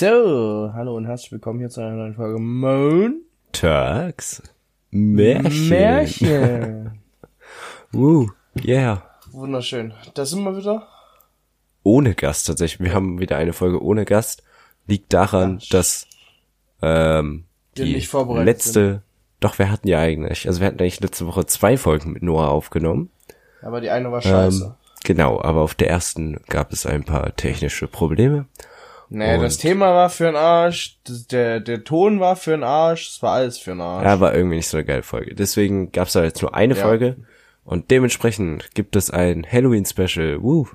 So, hallo und herzlich willkommen hier zu einer neuen Folge Moon Turks. Märchen. Märchen. Woo, yeah. Wunderschön. Da sind wir wieder. Ohne Gast tatsächlich. Wir haben wieder eine Folge ohne Gast. Liegt daran, Ach, dass ähm, Wir die letzte, doch wir hatten ja eigentlich, also wir hatten eigentlich letzte Woche zwei Folgen mit Noah aufgenommen. Aber die eine war scheiße. Ähm, genau, aber auf der ersten gab es ein paar technische Probleme. Nee, das und- Thema war für den Arsch, das, der, der Ton war für den Arsch, es war alles für den Arsch. Ja, war irgendwie nicht so eine geile Folge. Deswegen gab es da jetzt nur eine Ja. Folge und dementsprechend gibt es ein Halloween-Special. Woo.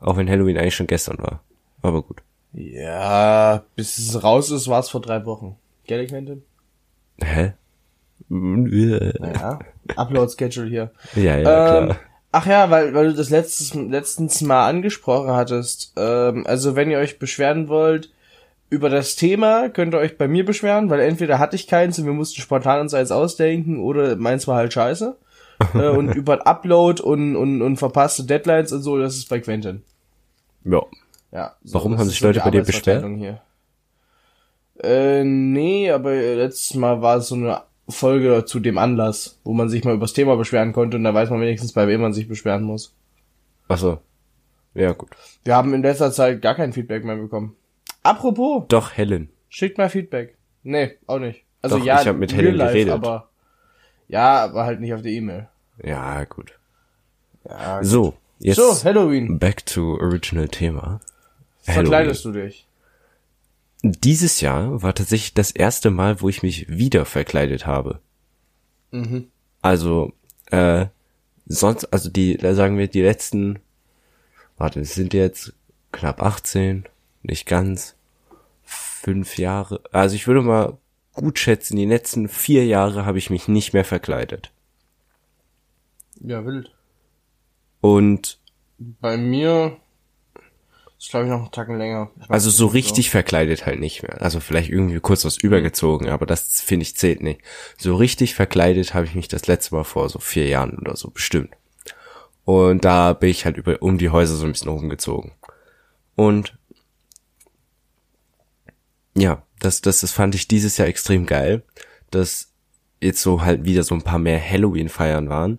Auch wenn Halloween eigentlich schon gestern war. Aber gut. Ja, bis es raus ist, war es vor drei Wochen. Gell, Quentin? Hä? Ja, Ja. Upload-Schedule hier. ja, ja Ähm, klar. Ach ja, weil, weil du das letztes, letztens mal angesprochen hattest. Ähm, also wenn ihr euch beschweren wollt über das Thema, könnt ihr euch bei mir beschweren, weil entweder hatte ich keins und wir mussten spontan uns eins ausdenken oder meins war halt scheiße. äh, und über Upload und, und, und verpasste Deadlines und so, das ist bei Quentin. Ja. Ja. so, Warum haben sich so Leute die bei dir beschwert? Hier. Äh, nee, aber letztes Mal war es so eine Folge zu dem Anlass, wo man sich mal übers Thema beschweren konnte und da weiß man wenigstens, bei wem man sich beschweren muss. Ach so. Ja, gut. Wir haben in letzter Zeit gar kein Feedback mehr bekommen. Apropos, Doch, Helen. schickt mal Feedback. Nee, auch nicht. Also Doch, ja, ich hab mit Helen life, geredet. aber ja, aber halt nicht auf der E-Mail. Ja, gut. Ja, So, jetzt so, Halloween. back to original Thema. Verkleidest du dich? Dieses Jahr war tatsächlich das erste Mal, wo ich mich wieder verkleidet habe. Mhm. Also, äh, sonst, also die, da sagen wir, die letzten, warte, es sind jetzt knapp 18, nicht ganz, fünf Jahre, also ich würde mal gut schätzen, die letzten vier Jahre habe ich mich nicht mehr verkleidet. Ja, wild. Und Bei mir ist glaube ich noch einen Tacken länger. Also so richtig verkleidet halt nicht mehr. Also vielleicht irgendwie kurz was übergezogen, aber das finde ich zählt nicht. So richtig verkleidet habe ich mich das letzte Mal vor so vier Jahren oder so bestimmt. Und da bin ich halt über um die Häuser so ein bisschen rumgezogen. Und ja, das, das, das fand ich dieses Jahr extrem geil, dass jetzt so halt wieder so ein paar mehr Halloween-Feiern waren.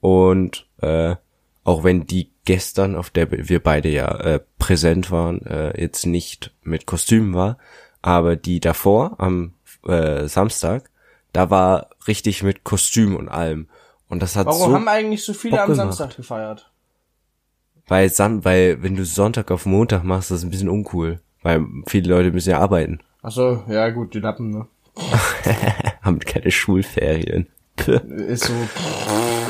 Und äh, auch wenn die gestern, auf der wir beide ja äh, präsent waren, äh, jetzt nicht mit Kostümen war, aber die davor am äh, Samstag, da war richtig mit Kostüm und allem. Und das hat Warum so, haben eigentlich so viele Bock am gemacht. Samstag gefeiert? weil, Sam, weil wenn du Sonntag auf Montag machst, das ist ein bisschen uncool, weil viele Leute müssen ja arbeiten, Ach so, ja gut, die Lappen, ne? haben keine Schulferien. Ist so,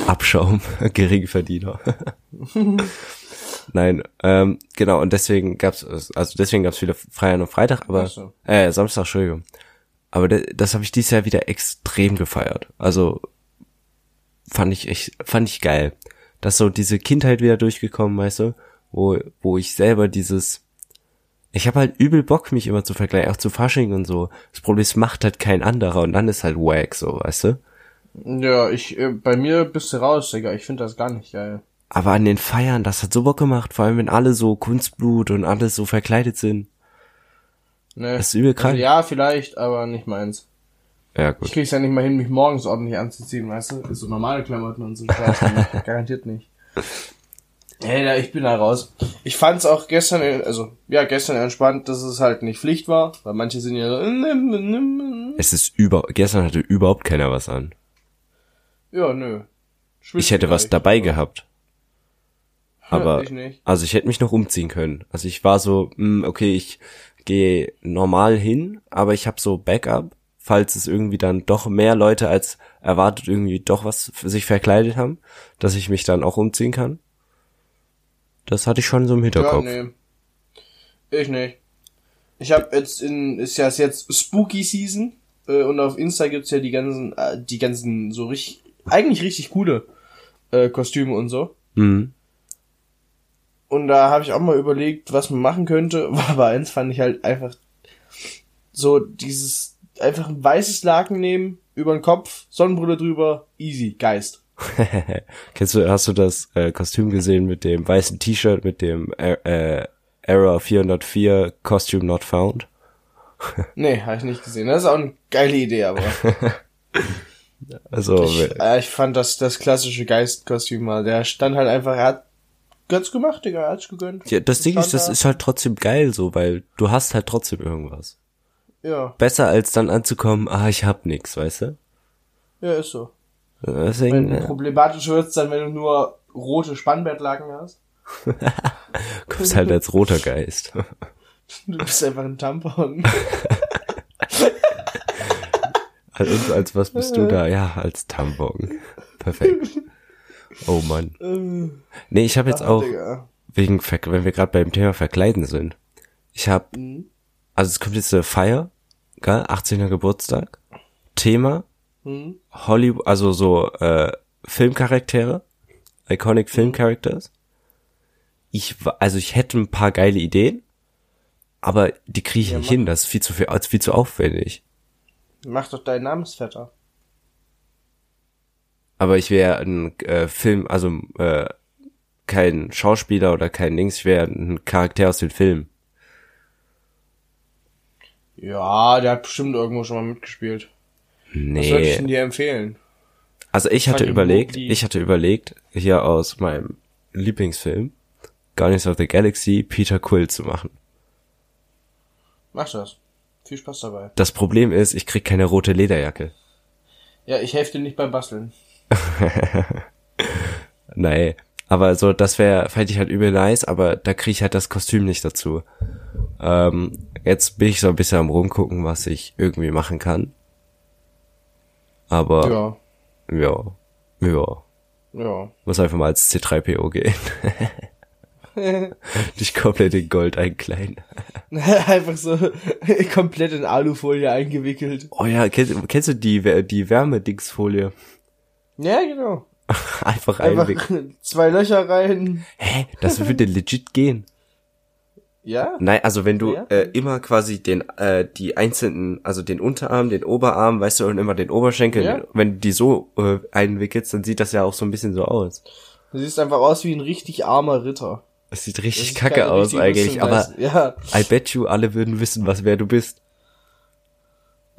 Abschaum, Geringverdiener. Nein, ähm, genau, und deswegen gab's, also deswegen gab's wieder Freitag und Freitag, aber, so. äh, Samstag, Entschuldigung. Aber de, das habe ich dieses Jahr wieder extrem gefeiert. Also, fand ich echt, fand ich geil. Dass so diese Kindheit wieder durchgekommen, weißt du, wo, wo ich selber dieses, ich habe halt übel Bock, mich immer zu vergleichen, auch zu Fasching und so. Das Problem ist, macht halt kein anderer und dann ist halt wack, so, weißt du? Ja, ich, äh, bei mir bist du raus, Digga. Ich finde das gar nicht geil. Aber an den Feiern, das hat so Bock gemacht, vor allem wenn alle so Kunstblut und alles so verkleidet sind. Ne. Das ist übel krank. Also, ja, vielleicht, aber nicht meins. Ja, Ich gut. krieg's ja nicht mal hin, mich morgens ordentlich anzuziehen, weißt du? So normale Klamotten und so Scheiß. Garantiert nicht. Hey, da, ich bin da raus. Ich fand's auch gestern, äh, also, ja, gestern entspannt, dass es halt nicht Pflicht war, weil manche sind ja so, Es ist über, gestern hatte überhaupt keiner was an. Ja, nö. Ich hätte was Schwitzt dabei gehabt. aber- Ich also ich hätte mich noch umziehen können. Also ich war so, mh, okay, ich gehe normal hin, aber ich habe so Backup, falls es irgendwie dann doch mehr Leute als erwartet irgendwie doch was für sich verkleidet haben, dass ich mich dann auch umziehen kann. Das hatte ich schon so im Ja, Hinterkopf. nee. Ich nicht. Ich hab jetzt in, ist ja jetzt Spooky Season, äh, und auf Insta gibt's ja die ganzen, äh, die ganzen so richtig, eigentlich richtig coole, äh, Kostüme und so. Mhm. Und da habe ich auch mal überlegt, was man machen könnte. Aber eins fand ich halt einfach so dieses einfach ein weißes Laken nehmen, über den Kopf, Sonnenbrille drüber, easy, Geist. Kennst du, hast du das äh, Kostüm gesehen mit dem weißen T-Shirt mit dem äh, äh, Error 404 Costume Not Found? Nee, habe ich nicht gesehen. Das ist auch eine geile Idee, aber Also, ich, äh, ich fand das, das klassische Geistkostüm mal. Der stand halt einfach, er hat ganz gemacht, Digga, er hat's gegönnt. ja, das Ding ist, das ist halt trotzdem geil so, weil du hast halt trotzdem irgendwas. Ja, Besser als dann anzukommen, ah, ich hab nix, weißt du? ja, ist so. Deswegen, Wenn äh, problematisch wird's dann, wenn du nur rote Spannbettlaken hast. kommst halt als roter Geist. Du bist einfach ein Tampon. Und als was bist du da? Ja, als Tampon. Perfekt. Oh Mann. Nee, ich habe jetzt auch, Digga. wegen, wenn wir gerade beim Thema Verkleiden sind. Ich habe, also es kommt jetzt eine Feier, gell? 18. Geburtstag. Thema, Hm? Hollywood, also so äh, Filmcharaktere, iconic Film Characters. Ich, also ich hätte ein paar geile Ideen, aber die kriege ich Ja, nicht hin. Das ist viel zu viel, viel zu aufwendig. Mach doch deinen Namensvetter. Aber ich wäre ein äh, Film, also äh, kein Schauspieler oder kein Dings, ich wäre ein Charakter aus dem Film. Ja, der hat bestimmt irgendwo schon mal mitgespielt. Was soll ich denn Nee. dir empfehlen? Also ich hatte überlegt, ich hatte überlegt, hier aus meinem Lieblingsfilm, Guardians of the Galaxy, Peter Quill zu machen. Mach das. Viel Spaß dabei. Das Problem ist, ich krieg keine rote Lederjacke. Ja, ich helfe dir nicht beim Basteln. Nee. Aber so, das wäre, fände ich halt übel nice, aber da krieg ich halt das Kostüm nicht dazu. Ähm, jetzt bin ich so ein bisschen am rumgucken, was ich irgendwie machen kann. Aber, Ja. ja, ja, Ja. muss einfach mal als C3PO gehen. Dich komplett in Gold einkleiden. Einfach so komplett in Alufolie eingewickelt. Oh ja, kennst, kennst du die, die Wärmedingsfolie? Ja, genau. Einfach Einfach einwickeln. zwei Löcher rein. Hä? Das würde legit gehen. Ja? Nein, also wenn du Ja. äh, immer quasi den äh, die einzelnen, also den Unterarm, den Oberarm, weißt du, und immer den Oberschenkel, Ja. wenn du die so äh, einwickelst, dann sieht das ja auch so ein bisschen so aus. Du siehst einfach aus wie ein richtig armer Ritter. Das sieht richtig kacke aus eigentlich, aber Ja. I bet you alle würden wissen, was wer du bist.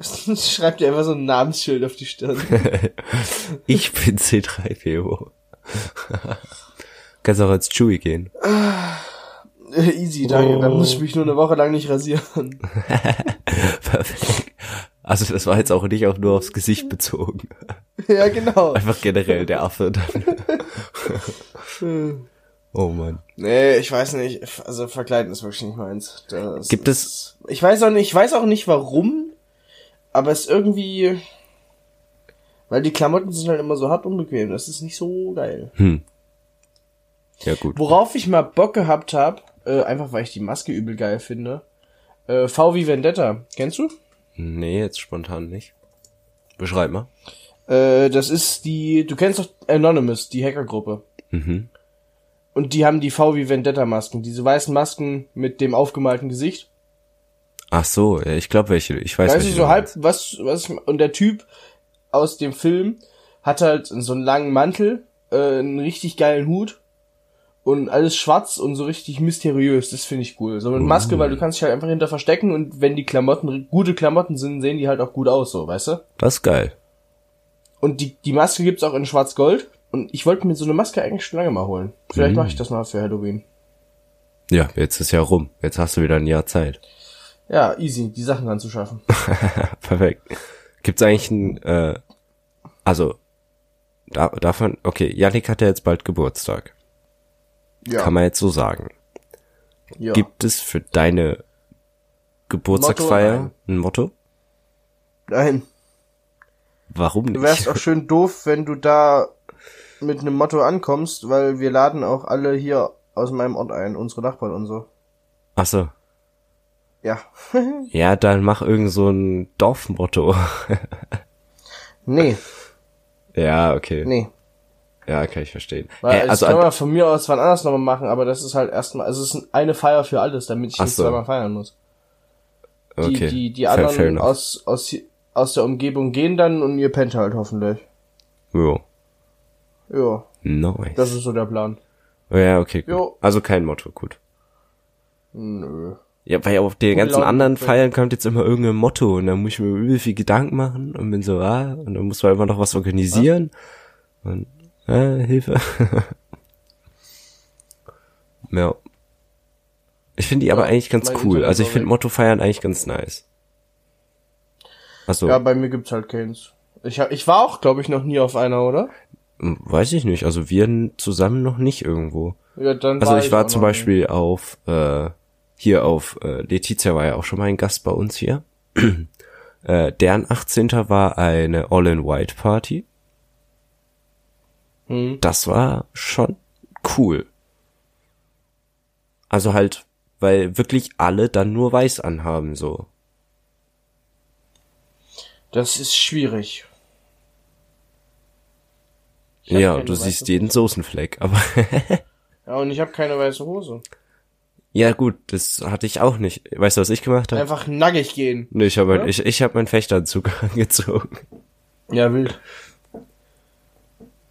Schreib dir einfach so ein Namensschild auf die Stirn. Ich bin C3PO. Kannst auch als Chewie gehen. Easy, danke. Dann muss ich mich nur eine Woche lang nicht rasieren. Perfekt. Also das war jetzt auch nicht auch nur aufs Gesicht bezogen. ja, genau. Einfach generell der Affe dann. Oh Mann. Nee, ich weiß nicht. Also verkleiden ist wirklich nicht meins. Das Gibt es- ist, Ich weiß auch nicht, ich weiß auch nicht warum, aber es ist irgendwie. Weil die Klamotten sind halt immer so hart unbequem. Das ist nicht so geil. Hm. Ja gut. Worauf ich mal Bock gehabt hab, äh, einfach weil ich die Maske übel geil finde. Äh, V wie Vendetta. Kennst du? Nee, jetzt spontan nicht. Beschreib mal. Äh, das ist die. Du kennst doch Anonymous, die Hackergruppe. Mhm. Und die haben die V wie Vendetta Masken. Diese weißen Masken mit dem aufgemalten Gesicht. Ach so, ich glaube welche. Ich weiß Weißt du, so halb, was, was, und der Typ aus dem Film hat halt so einen langen Mantel, äh, einen richtig geilen Hut und alles schwarz und so richtig mysteriös. Das finde ich cool. So mit Maske, weil du kannst dich halt einfach hinter verstecken und wenn die Klamotten gute Klamotten sind, sehen die halt auch gut aus, so, weißt du? Das ist geil. Und die, die Maske gibt's auch in schwarz-gold und ich wollte mir so eine Maske eigentlich schon lange mal holen. Vielleicht Mhm. mache ich das mal für Halloween. Ja, jetzt ist ja rum. Jetzt hast du wieder ein Jahr Zeit. Ja, easy, die Sachen anzuschaffen. Perfekt. Gibt's eigentlich ein, äh, also, da, davon, okay, Yannick hat ja jetzt bald Geburtstag. Ja. Kann man jetzt so sagen. ja. Gibt es für deine Geburtstagsfeier Motto, ein Motto? Nein. Warum Du nicht? wärst auch schön doof, wenn du da mit einem Motto ankommst, weil wir laden auch alle hier aus meinem Ort ein, unsere Nachbarn und so. Ach so. Ja. Ja, dann mach irgend so ein Dorfmotto. nee, ja, okay. nee. Ja, kann ich verstehen. Weil Hä, also also, das kann an- man von mir aus wann anders nochmal machen, aber das ist halt erstmal, also es ist eine Feier für alles, damit ich nicht so. zweimal feiern muss. Die, okay. die, die Fair- fair anderen enough. aus, aus, aus der Umgebung gehen dann und ihr pennt halt hoffentlich. Jo. Ja, Nice. das ist so der Plan. ja, okay, gut. Jo. Also kein Motto, gut. Nö. Ja, weil auf den ganzen anderen. Feiern kommt jetzt immer irgendein Motto und dann muss ich mir übel viel Gedanken machen und bin so, ah, und dann muss man immer noch was organisieren. Und, äh, Hilfe. ja. Ich finde die aber Ja, eigentlich ganz cool. Also ich finde weg. Motto feiern eigentlich ganz nice. Also, Ja, bei mir gibt's halt keins. Ich, hab, ich war auch, glaube ich, noch nie auf einer, oder? Hm, weiß ich nicht. Also wir zusammen noch nicht irgendwo. Ja, dann Also ich war auch zum Beispiel auf, äh, hier auf, äh, Letizia war ja auch schon mal ein Gast bei uns hier. äh, deren 18. war eine All-in-White-Party. Hm. Das war schon cool. Also halt, weil wirklich alle dann nur weiß anhaben, so. Das ist schwierig. Ja, du siehst jeden Soßenfleck, aber Ja, und ich habe keine weiße Hose. ja gut, das hatte ich auch nicht. Weißt du, was ich gemacht habe? Einfach nackig gehen. Nee, ich habe Ja? ich, ich hab meinen Fechteranzug angezogen. Ja, wild.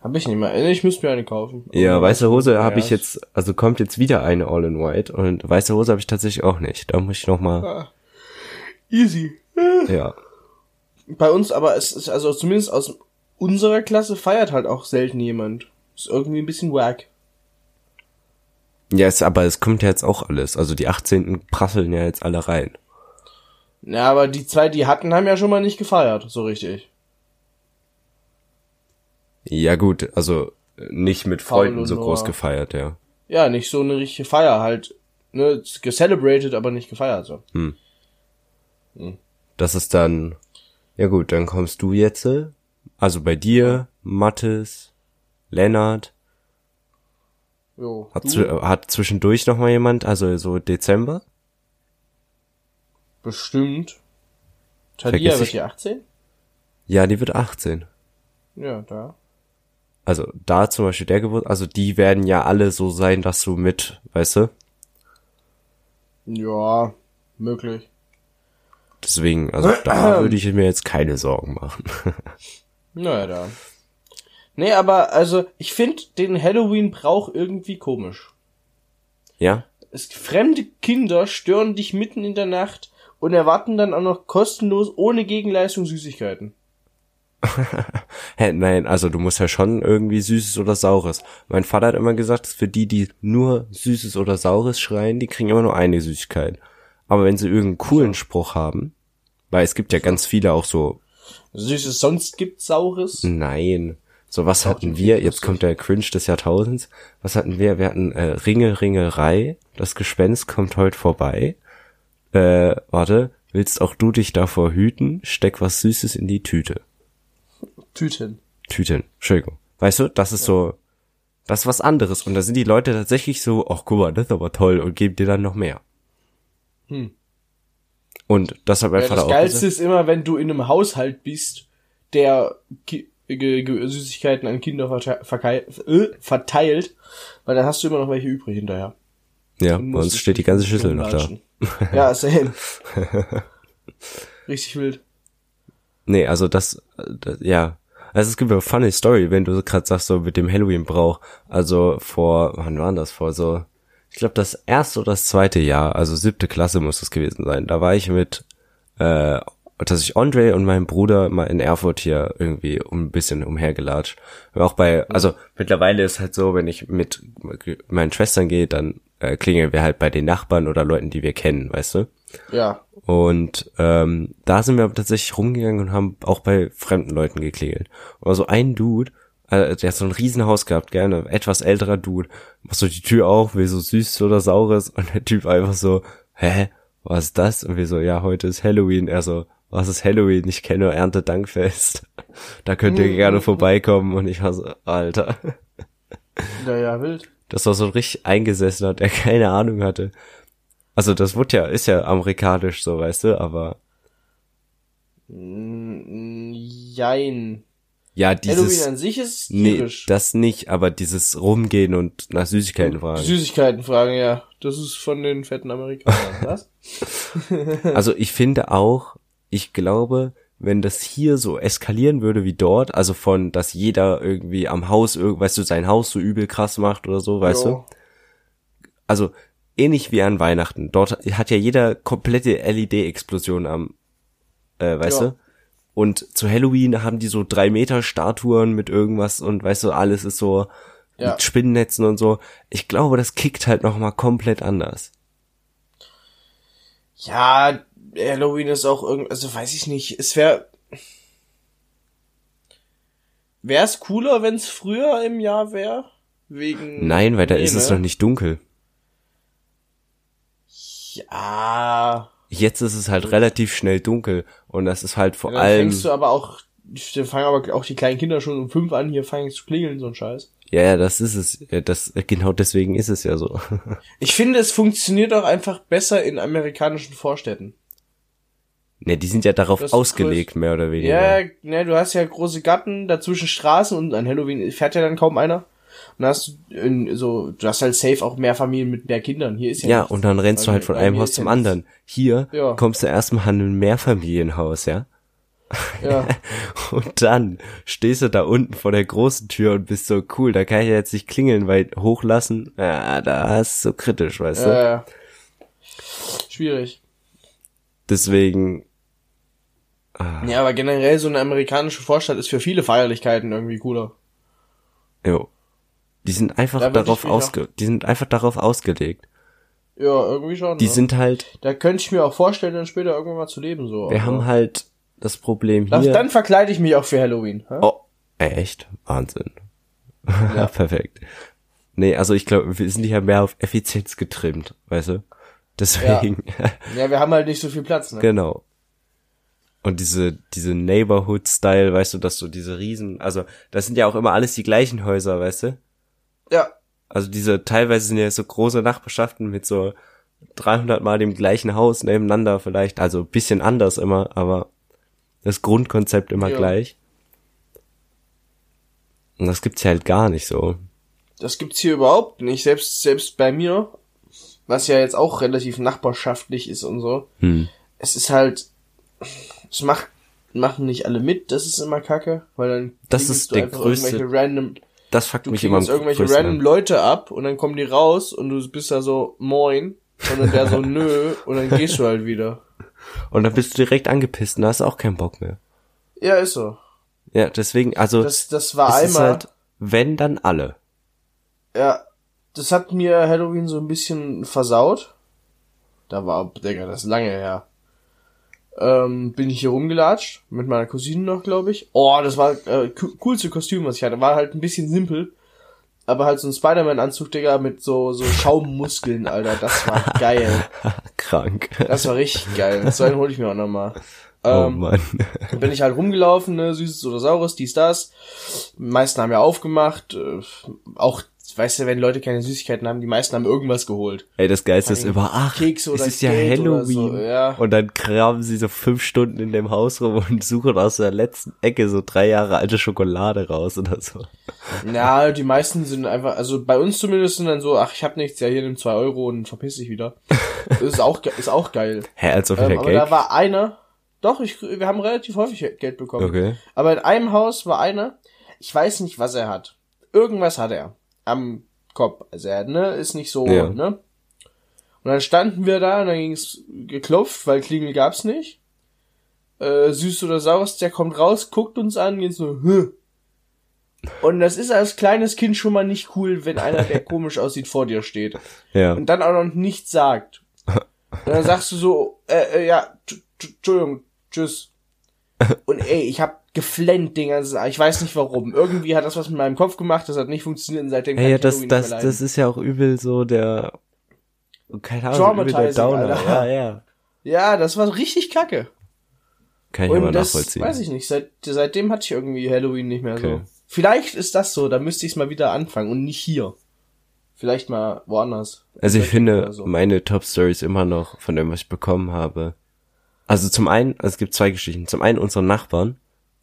Hab ich nicht mehr. Ich müsste mir eine kaufen. Ja, Aber weiße Hose habe ja, ich jetzt, also kommt jetzt wieder eine All in White und weiße Hose habe ich tatsächlich auch nicht. Da muss ich noch mal, Ah, Easy. ja. Bei uns aber, es ist also zumindest aus unserer Klasse feiert halt auch selten jemand. Ist irgendwie ein bisschen wack. Ja, es, aber es kommt ja jetzt auch alles. Also die 18. prasseln ja jetzt alle rein. Ja, aber die zwei, die hatten, haben ja schon mal nicht gefeiert, so richtig. Ja gut, also äh, nicht mit Freunden und so groß gefeiert, ja. Ja, nicht so eine richtige Feier halt. Ne, gecelebrated, aber nicht gefeiert so. Das ist dann, ja gut, dann kommst du jetzt, äh, also bei dir, Mattes, Lennart, Jo. hat, du? hat zwischendurch noch mal jemand, also so Dezember? Bestimmt. Tadia Vergiss wird hier 18? Ja, die wird 18. Ja, da. Also da zum Beispiel der Geburt, also die werden ja alle so sein, dass du mit, weißt du? Ja, möglich. Deswegen, also da würde ich mir jetzt keine Sorgen machen. Naja, da. Nee, aber also, ich finde den Halloween-Brauch irgendwie komisch. ja? Es, fremde Kinder stören dich mitten in der Nacht und erwarten dann auch noch kostenlos ohne Gegenleistung Süßigkeiten. Hä, nein, also du musst ja schon irgendwie Süßes oder Saures. Mein Vater hat immer gesagt, für die, die nur Süßes oder Saures schreien, die kriegen immer nur eine Süßigkeit. Aber wenn sie irgendeinen coolen Spruch haben, weil es gibt ja ganz viele auch so, Süßes sonst gibt's Saures. nein, so was hatten wir, jetzt kommt der Cringe des Jahrtausends, was hatten wir? Wir hatten äh, Ringel, Ringelrei, das Gespenst kommt heute vorbei. Äh, warte, willst auch du dich davor hüten? Steck was Süßes in die Tüte. Tüten. Tüten, Entschuldigung. Weißt du, das ist so, das ist was anderes. Und da sind die Leute tatsächlich so, ach guck mal, das ist aber toll und geben dir dann noch mehr. Hm. Und das hat mein Ja, Vater das auch Geilste gesagt. ist immer, wenn du in einem Haushalt bist, der Ki Süßigkeiten an Kinder verte- verkei- äh, verteilt, weil dann hast du immer noch welche übrig hinterher. Ja, bei uns steht die ganze Schüssel noch da. Ja, same. Richtig wild. Nee, also das, das ja. Also es gibt eine funny Story, wenn du gerade sagst, so mit dem Halloween-Brauch. Also vor, wann war das? Vor so, ich glaube das erste oder das zweite Jahr, also siebte Klasse muss das gewesen sein. Da war ich mit, äh, dass ich Andre und meinem Bruder mal in Erfurt hier irgendwie um ein bisschen umhergelatscht. Auch bei, also mittlerweile ist halt so, wenn ich mit meinen Schwestern gehe, dann äh, klingeln wir halt bei den Nachbarn oder Leuten, die wir kennen, weißt du? Ja. Und ähm, da sind wir aber tatsächlich rumgegangen und haben auch bei fremden Leuten geklingelt. Und so ein Dude, äh, der hat so ein Riesenhaus gehabt, gerne, etwas älterer Dude, macht so die Tür auf, will so süß oder saures und der Typ einfach so, hä, was ist das? Und wir so, ja, heute ist Halloween. Er so, was ist Halloween? Ich kenne Erntedankfest. Da könnt ihr gerne vorbeikommen. Und ich war so, Alter. Ja, ja, wild. Das war so ein richtig eingesessener, der keine Ahnung hatte. Also das wird ja, ist ja amerikanisch so, weißt du, aber Jein. Ja, Halloween dieses, an sich ist nee, tierisch. das nicht, aber dieses Rumgehen und nach Süßigkeiten fragen. Süßigkeiten fragen, ja. Das ist von den fetten Amerikanern. Was? Also ich finde auch, ich glaube, wenn das hier so eskalieren würde wie dort, also von, dass jeder irgendwie am Haus, weißt du, sein Haus so übel krass macht oder so, weißt Jo. du? Also ähnlich wie an Weihnachten. Dort hat ja jeder komplette LED-Explosion am, äh, weißt Ja. du? Und zu Halloween haben die so drei Meter Statuen mit irgendwas und weißt du, alles ist so Ja. mit Spinnennetzen und so. Ich glaube, das kickt halt noch mal komplett anders. Ja, Halloween ist auch irgend, also weiß ich nicht, es wäre, wäre es cooler, wenn es früher im Jahr wäre? Wegen. Nein, weil da Nee, ist es ne? noch nicht dunkel. Ja. Jetzt ist es halt relativ schnell dunkel und das ist halt vor Dann allem fängst du aber auch, dann fangen aber auch die kleinen Kinder schon um fünf an, hier fangen zu klingeln, so ein Scheiß. Ja, ja, das ist es. Ja, Das genau deswegen ist es ja so. Ich finde, es funktioniert auch einfach besser in amerikanischen Vorstädten. ne, die sind ja darauf ausgelegt, mehr oder weniger. Ja, ne, du hast ja große Gatten, dazwischen Straßen und an Halloween fährt ja dann kaum einer. Dann hast du in, so, du hast halt safe auch mehr Familien mit mehr Kindern. Hier ist ja Ja, nichts. und dann rennst du Bei halt von einem Haus zum ja anderen. Hier Ja. kommst du erstmal an ein Mehrfamilienhaus, ja? Ja. Und dann stehst du da unten vor der großen Tür und bist so cool, da kann ich ja jetzt nicht klingeln, weil hochlassen, ja, da ist so kritisch, weißt du? ja, ja. Schwierig. Deswegen, Ja, aber generell so eine amerikanische Vorstadt ist für viele Feierlichkeiten irgendwie cooler. jo. Die sind einfach Da darauf ausge, die sind einfach darauf ausgelegt. Ja, irgendwie schon. Die ne? sind halt, Da könnte ich mir auch vorstellen, dann später irgendwann mal zu leben, so. wir aber- haben halt das Problem Dann- hier. Dann verkleide ich mich auch für Halloween. hä? Oh, echt? Wahnsinn. Ja, perfekt. Nee, also ich glaube, wir sind ja mehr auf Effizienz getrimmt, weißt du? Deswegen, Ja, wir haben halt nicht so viel Platz, ne? genau. Und diese, diese Neighborhood-Style, weißt du, dass du diese Riesen, also das sind ja auch immer alles die gleichen Häuser, weißt du? Ja. Also diese, teilweise sind ja so große Nachbarschaften mit so 300 mal dem gleichen Haus nebeneinander vielleicht, also ein bisschen anders immer, aber das Grundkonzept immer Ja. gleich. Und das gibt's ja halt gar nicht so. Das gibt's hier überhaupt nicht. Selbst, selbst bei mir, was ja jetzt auch relativ nachbarschaftlich ist und so. Hm. Es ist halt, es macht, machen nicht alle mit, das ist immer kacke, weil dann Das ist der größte- irgendwelche random, Das fuckt du mich immer am klingelst irgendwelche random an. Leute ab und dann kommen die raus und du bist da so, moin. Und dann der so, nö, und dann gehst du halt wieder. Und dann bist du direkt angepisst und da hast du auch keinen Bock mehr. Ja, ist so. Ja, deswegen, also, Das, das war ist einmal, halt, wenn, dann alle. ja, das hat mir Halloween so ein bisschen versaut. Da war, Digga, das ist lange her. Ähm, bin ich hier rumgelatscht, mit meiner Cousine noch, glaube ich. Oh, das war äh, co- coolste Kostüm, was ich hatte. War halt ein bisschen simpel. Aber halt so ein Spider-Man-Anzug, Digga, mit so, so Schaummuskeln, Alter. Das war geil. Krank. Das war richtig geil. So einen hole ich mir auch nochmal. oh Ähm, Mann. dann bin ich halt rumgelaufen, ne, süßes oder saures, dies, das. Die meisten haben ja aufgemacht. Äh, auch, weißt du, wenn Leute keine Süßigkeiten haben, die meisten haben irgendwas geholt. Ey, das Geilste ist immer, ach, Kekse oder es ist ja Geld oder Halloween. so, ja. Und dann kramen sie so fünf Stunden in dem Haus rum und suchen aus der letzten Ecke so drei Jahre alte Schokolade raus oder so. Ja, die meisten sind einfach, also bei uns zumindest sind dann so, ach, ich hab nichts, ja, hier nimm zwei Euro und verpiss dich wieder. Das ist auch, ist auch geil. Hä, als ob Ähm, aber da war einer, doch, ich, wir haben relativ häufig Geld bekommen. Okay. Aber in einem Haus war einer, ich weiß nicht, was er hat. Irgendwas hat er am Kopf. Also er, ne, ist nicht so, Ja. ne? Und dann standen wir da und dann ging's geklopft, weil Klingel gab's nicht. Äh, süß oder saures, der kommt raus, guckt uns an, jetzt so, Hö. Und das ist als kleines Kind schon mal nicht cool, wenn einer, der komisch aussieht, vor dir steht. Ja. Und dann auch noch nichts sagt. Und dann sagst du so, äh, äh ja, Entschuldigung, tschüss. Und ey, ich hab geflennt den ganzen Ich weiß nicht warum. Irgendwie hat das was mit meinem Kopf gemacht, das hat nicht funktioniert und seitdem Ey, kann ja, das, das, das ist ja auch übel so der, keine Ahnung, übel der Downer. Alter. Ja, ja. Ja, das war richtig kacke. Kann ich aber Und das nachvollziehen. weiß ich nicht. Seit, seitdem hatte ich irgendwie Halloween nicht mehr Okay. so. Vielleicht ist das so, da müsste ich es mal wieder anfangen und nicht hier. Vielleicht mal woanders. Also ich finde so. meine Top Stories immer noch von dem, was ich bekommen habe. Also zum einen, also es gibt zwei Geschichten. Zum einen unsere Nachbarn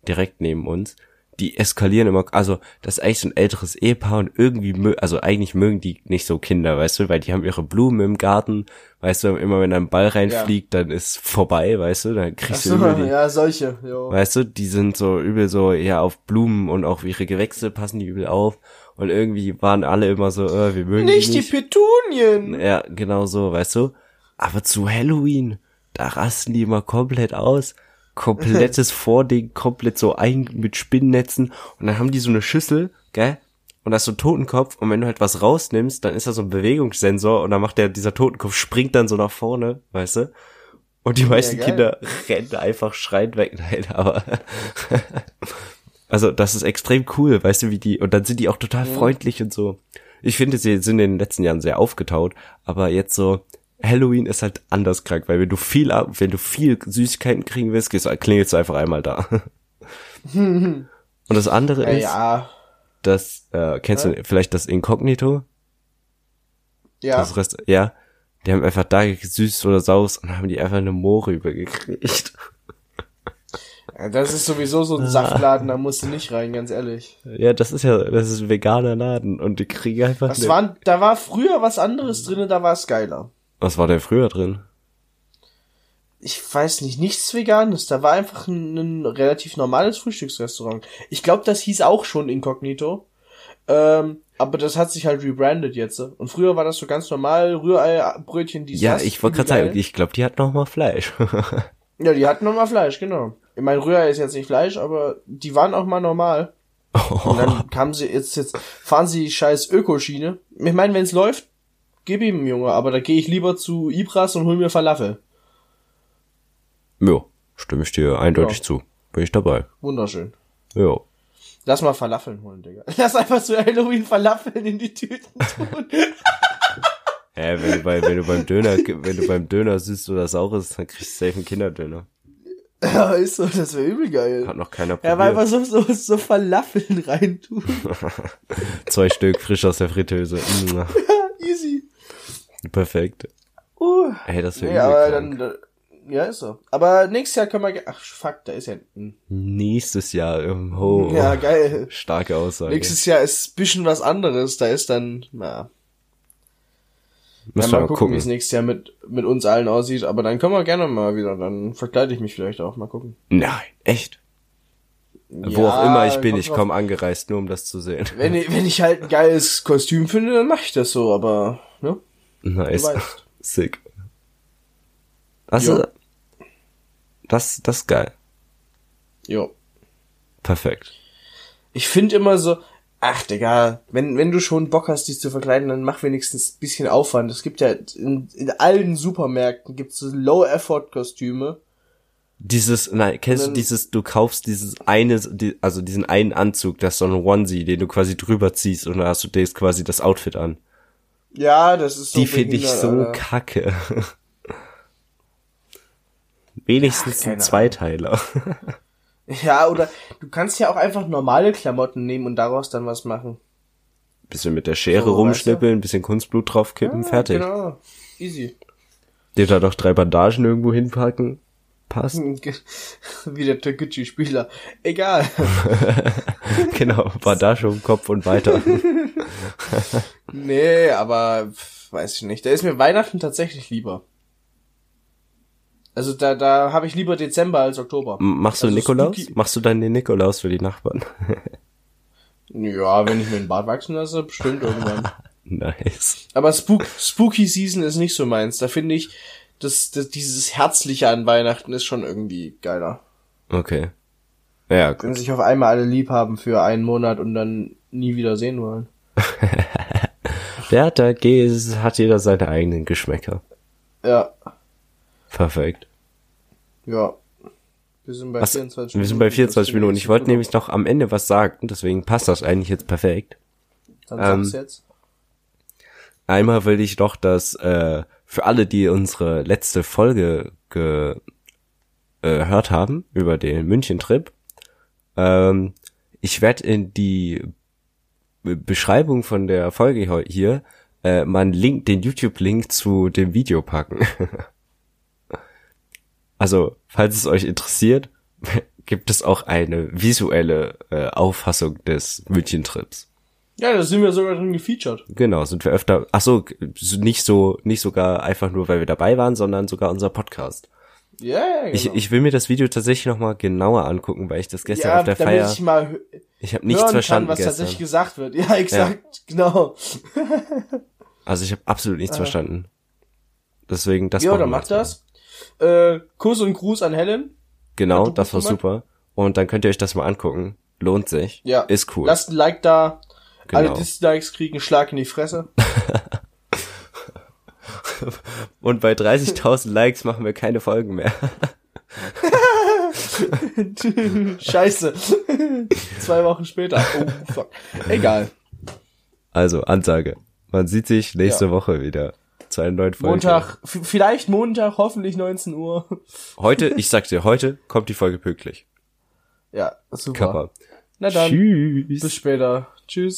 direkt neben uns, die eskalieren immer. Also das ist eigentlich so ein älteres Ehepaar und irgendwie, also eigentlich mögen die nicht so Kinder, weißt du, weil die haben ihre Blumen im Garten, weißt du, immer wenn ein Ball reinfliegt, dann ist vorbei, weißt du, dann kriegst du so, über die, ja, solche. Jo. Weißt du, die sind so übel so, ja, auf Blumen und auch ihre Gewächse passen die übel auf. Und irgendwie waren alle immer so, äh, wir mögen Nicht die die nicht. Petunien! Ja, genau so, weißt du? Aber zu Halloween, da rasten die immer komplett aus. Komplettes Vording, komplett so ein mit Spinnnetzen. Und dann haben die so eine Schüssel, gell? Und da ist so ein Totenkopf. Und wenn du halt was rausnimmst, dann ist da so ein Bewegungssensor. Und dann macht der, dieser Totenkopf springt dann so nach vorne, weißt du? Und die meisten geil. Kinder rennen einfach schreiend weg. Nein, aber. also, das ist extrem cool, weißt du, wie die. Und dann sind die auch total freundlich und so. Ich finde, sie sind in den letzten Jahren sehr aufgetaut, aber jetzt so, Halloween ist halt anders krank, weil wenn du viel, ab- wenn du viel Süßigkeiten kriegen willst, gehst, du- klingelst du einfach einmal da. und das andere Ja, ist, ja. das, äh, kennst du vielleicht das Inkognito? Ja. Das Rest, ja. Die haben einfach da süß oder saus und haben die einfach eine Moore übergekriegt. ja. Das ist sowieso so ein Saftladen, da musst du nicht rein, ganz ehrlich. Ja, das ist ja, das ist ein veganer Laden und die kriegen einfach Das waren, da war früher was anderes drin, da war es geiler. Was war denn früher drin? Ich weiß nicht, nichts Veganes. Da war einfach ein, ein relativ normales Frühstücksrestaurant. Ich glaube, das hieß auch schon Inkognito. Ähm, aber das hat sich halt rebrandet jetzt. Und früher war das so ganz normal, Rührei-Brötchen, die Ja, ich wollte gerade sagen, ich glaube, die hat noch mal Fleisch. Ja, die hatten nochmal Fleisch, genau. Ich meine, Rührei ist jetzt nicht Fleisch, aber die waren auch mal normal. Und dann kamen sie, jetzt, jetzt fahren sie die scheiß Ökoschiene. Ich meine, wenn's läuft, gib ihm, Junge, aber da gehe ich lieber zu Ibras und hol mir Falafel. ja, stimme ich dir eindeutig Ja. zu. Bin ich dabei. Wunderschön. Ja. Lass mal Falafeln holen, Digga. Lass einfach zu Halloween Falafeln in die Tüten tun. Hä, wenn du, bei, wenn du beim Döner, wenn du beim Döner süß oder saures, dann kriegst du safe einen Kinderdöner. ja, ist so, das wäre übel geil. Hat noch keiner Ja, weil probiert. so, so, so Falafeln reintun. Zwei Stück frisch aus der Fritteuse. Perfekt. Uh. Ey, das wäre Nee, aber krank. dann, da- ja, ist so. Aber nächstes Jahr können wir, ach, fuck, da ist ja, hm. Nächstes Jahr. Oh, ja, geil. Starke Aussage. Nächstes Jahr ist ein bisschen was anderes. Da ist dann, na, Müssen ja, wir mal gucken, wie gucken. es nächstes Jahr mit, mit uns allen aussieht. Aber dann können wir gerne mal wieder, dann verkleide ich mich vielleicht auch, mal gucken. Nein, echt? Wo Ja, auch immer ich bin, ich komme angereist, nur um das zu sehen. Wenn ich, wenn ich halt ein geiles Kostüm finde, dann mache ich das so, aber, ne? Nice. Du weißt. Sick. Also, Jo. das, das ist geil. Jo. Perfekt. Ich finde immer so, ach Digga, wenn, wenn du schon Bock hast, dich zu verkleiden, dann mach wenigstens ein bisschen Aufwand. Es gibt ja in, in allen Supermärkten gibt's so Low-Effort-Kostüme. Dieses, nein, kennst du Dann- dieses, du kaufst dieses eine, die, also diesen einen Anzug, das ist so ein Onesie, den du quasi drüber ziehst und dann hast du das quasi das Outfit an. Ja, das ist so Die finde ich so Alter. kacke. Wenigstens Ach, ein Zweiteiler. Ja, oder du kannst ja auch einfach normale Klamotten nehmen und daraus dann was machen. bisschen mit der Schere So, weißt rumschnippeln, bisschen Kunstblut draufkippen, fertig. Genau. Easy. Dir da doch drei Bandagen irgendwo hinpacken. Passt. Wie der Toguchi-Spieler. Egal. genau, Bandage um Kopf und weiter. nee, aber weiß ich nicht. Da ist mir Weihnachten tatsächlich lieber. Also da, da habe ich lieber Dezember als Oktober. Machst du Also Nikolaus? spooky- Machst du dann den Nikolaus für die Nachbarn? Ja, wenn ich mir den Bart wachsen lasse, bestimmt irgendwann. nice. Aber Spook, Spooky Season ist nicht so meins. Da finde ich, das, das, dieses Herzliche an Weihnachten ist schon irgendwie geiler. Okay. Ja, Wenn gut. sich auf einmal alle lieb haben für einen Monat und dann nie wieder sehen wollen. Hat, da geht, hat jeder seine eigenen Geschmäcker. Ja, Perfekt. ja. Wir sind bei Was, 24 wir sind bei 24 Das Minuten. ist Ich wollte nämlich noch am Ende was sagen, deswegen passt das eigentlich jetzt perfekt. Dann ähm, sag's jetzt. Einmal will ich noch, dass äh, für alle, die unsere letzte Folge gehört äh, hört haben über den München-Trip, ähm, ich werde in die Beschreibung von der Folge hier äh, mal einen Link, den YouTube-Link zu dem Video packen. also, falls es euch interessiert, gibt es auch eine visuelle äh, Auffassung des München-Trips. Ja, da sind wir sogar drin gefeatured. Genau, sind wir öfter, ach so, nicht so, nicht sogar einfach nur, weil wir dabei waren, sondern sogar unser Podcast. Ja, ja, genau. Ich, ich will mir das Video tatsächlich noch mal genauer angucken, weil ich das gestern ja, auf der Feier, ich mal ich habe nichts verstanden kann, was gestern. tatsächlich gesagt wird. Ja, exakt, genau. Also ich habe absolut nichts verstanden. Deswegen, das Ja, dann macht jetzt mal. das. Äh, Kuss und Gruß an Helen. Genau, das war Gruß super. Und dann könnt ihr euch das mal angucken. Lohnt sich. Ja. Ist cool. Lasst ein Like da. Alle Genau. Dislikes kriegen einen Schlag in die Fresse. Und bei 30.000 Likes machen wir keine Folgen mehr. Scheiße. Zwei Wochen später. Oh, fuck. Egal. Also, Ansage. Man sieht sich nächste Ja. Woche wieder zu einer neuen Folge. Montag, vielleicht Montag, hoffentlich 19 Uhr. Heute, ich sag's dir, heute kommt die Folge pünktlich. Ja, super. Kappa. Na dann, Tschüss. bis später. Tschüss.